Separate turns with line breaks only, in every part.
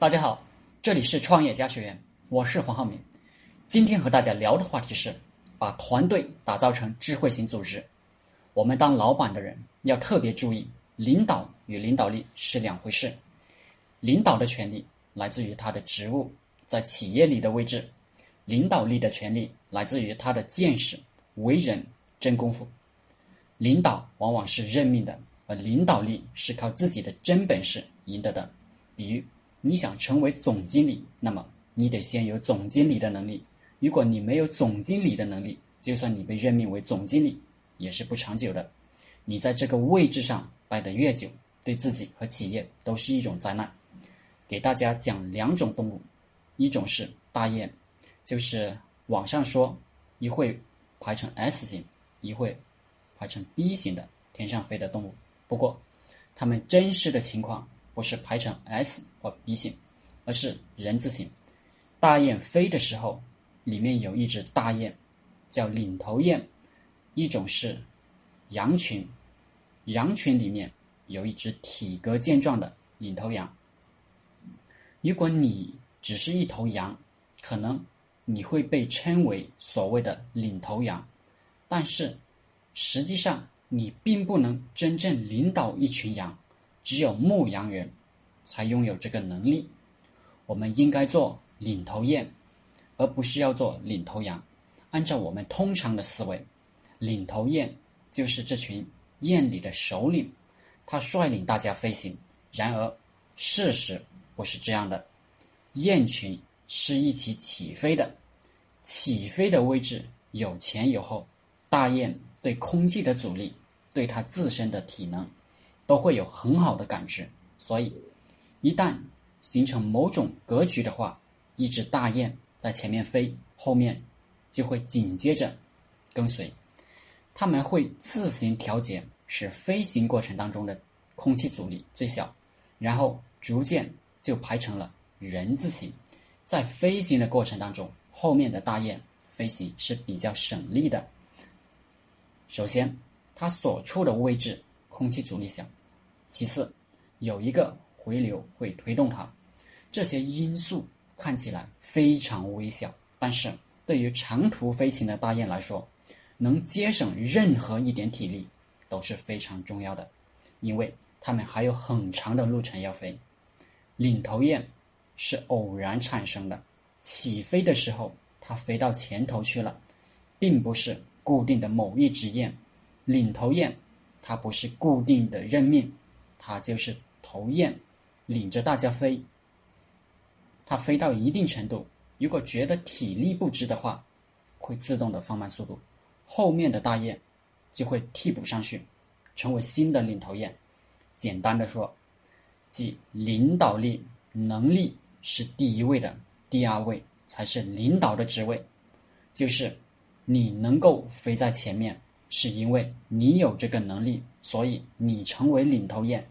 大家好，这里是创业家学院，我是黄浩明。今天和大家聊的话题是把团队打造成智慧型组织。我们当老板的人要特别注意，领导与领导力是两回事。领导的权利来自于他的职务在企业里的位置，领导力的权利来自于他的见识、为人、真功夫。领导往往是任命的，而领导力是靠自己的真本事赢得的。比喻，你想成为总经理，那么你得先有总经理的能力。如果你没有总经理的能力，就算你被任命为总经理，也是不长久的。你在这个位置上待得越久，对自己和企业都是一种灾难。给大家讲两种动物，一种是大雁，就是网上说一会排成 S 型，一会排成 B 型的天上飞的动物。不过，它们真实的情况。不是排成 S 或 B 型，而是人字形。大雁飞的时候，里面有一只大雁，叫领头雁。一种是羊群，羊群里面有一只体格健壮的领头羊。如果你只是一头羊，可能你会被称为所谓的领头羊，但是实际上你并不能真正领导一群羊。只有牧羊人，才拥有这个能力。我们应该做领头雁，而不是要做领头羊。按照我们通常的思维，领头雁就是这群雁里的首领，他率领大家飞行。然而，事实不是这样的。雁群是一起起飞的，起飞的位置有前有后。大雁对空气的阻力，对它自身的体能。都会有很好的感知，所以一旦形成某种格局的话，一只大雁在前面飞，后面就会紧接着跟随。他们会自行调节，使飞行过程当中的空气阻力最小，然后逐渐就排成了人字形。在飞行的过程当中，后面的大雁飞行是比较省力的。首先，它所处的位置空气阻力小。其次，有一个回流会推动它，这些因素看起来非常微小，但是对于长途飞行的大雁来说，能节省任何一点体力都是非常重要的，因为它们还有很长的路程要飞。领头雁是偶然产生的，起飞的时候它飞到前头去了，并不是固定的某一只雁。领头雁它不是固定的任命。它就是头雁，领着大家飞。它飞到一定程度，如果觉得体力不支的话，会自动的放慢速度，后面的大雁就会替补上去，成为新的领头雁。简单的说，即领导力能力是第一位的，第二位才是领导的职位。就是你能够飞在前面，是因为你有这个能力，所以你成为领头雁。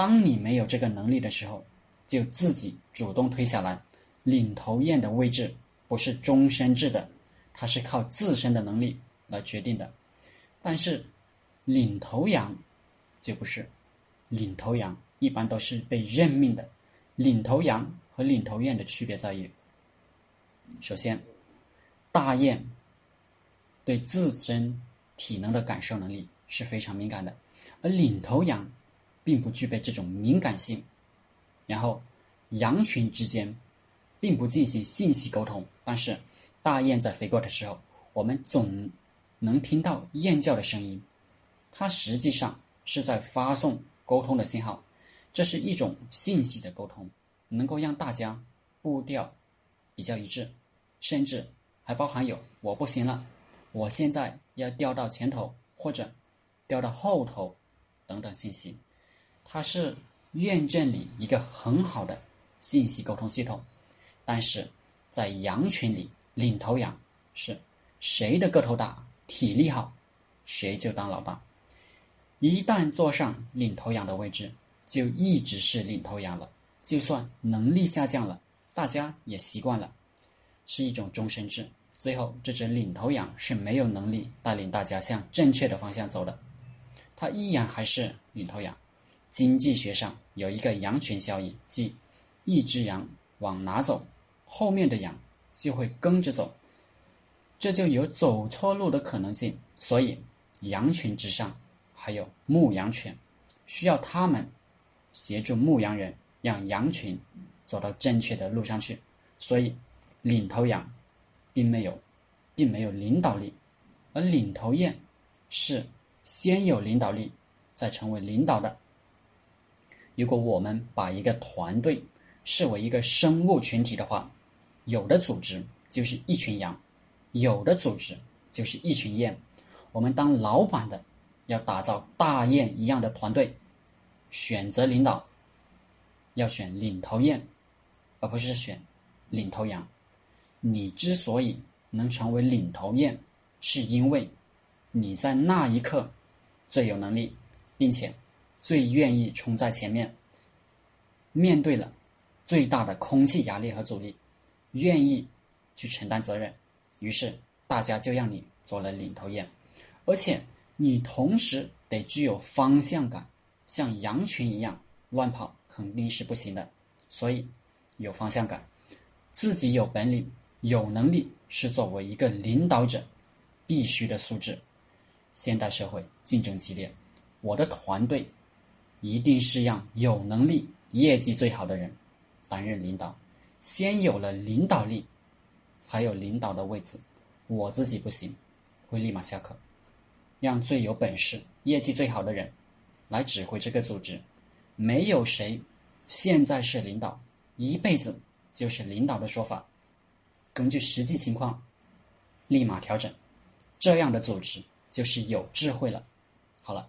当你没有这个能力的时候，就自己主动退下来。领头雁的位置不是终身制的，它是靠自身的能力来决定的。但是，领头羊就不是。领头羊一般都是被任命的。领头羊和领头雁的区别在于：首先，大雁对自身体能的感受能力是非常敏感的，而领头羊。并不具备这种敏感性，然后羊群之间并不进行信息沟通，但是大雁在飞过的时候，我们总能听到雁叫的声音，它实际上是在发送沟通的信号，这是一种信息的沟通，能够让大家步调比较一致，甚至还包含有我不行了，我现在要调到前头或者调到后头等等信息。它是院镇里一个很好的信息沟通系统，但是在羊群里，领头羊是谁的个头大、体力好，谁就当老大。一旦坐上领头羊的位置，就一直是领头羊了。就算能力下降了，大家也习惯了，是一种终身制。最后，这只领头羊是没有能力带领大家向正确的方向走的，它依然还是领头羊。经济学上有一个羊群效应，即一只羊往哪走，后面的羊就会跟着走，这就有走错路的可能性。所以，羊群之上还有牧羊犬，需要他们协助牧羊人，让羊群走到正确的路上去。所以，领头羊并没有，并没有领导力，而领头雁是先有领导力，再成为领导的。如果我们把一个团队视为一个生物群体的话，有的组织就是一群羊，有的组织就是一群雁。我们当老板的要打造大雁一样的团队，选择领导要选领头雁，而不是选领头羊。你之所以能成为领头雁，是因为你在那一刻最有能力，并且最愿意冲在前面，面对了最大的空气压力和阻力，愿意去承担责任，于是大家就让你做了领头雁。而且你同时得具有方向感，像羊群一样乱跑肯定是不行的。所以有方向感，自己有本领、有能力，是作为一个领导者必须的素质。现代社会竞争激烈，我的团队一定是让有能力、业绩最好的人担任领导。先有了领导力，才有领导的位置。我自己不行，会立马下课。让最有本事、业绩最好的人来指挥这个组织。没有谁现在是领导，一辈子就是领导的说法。根据实际情况，立马调整。这样的组织就是有智慧了。好了，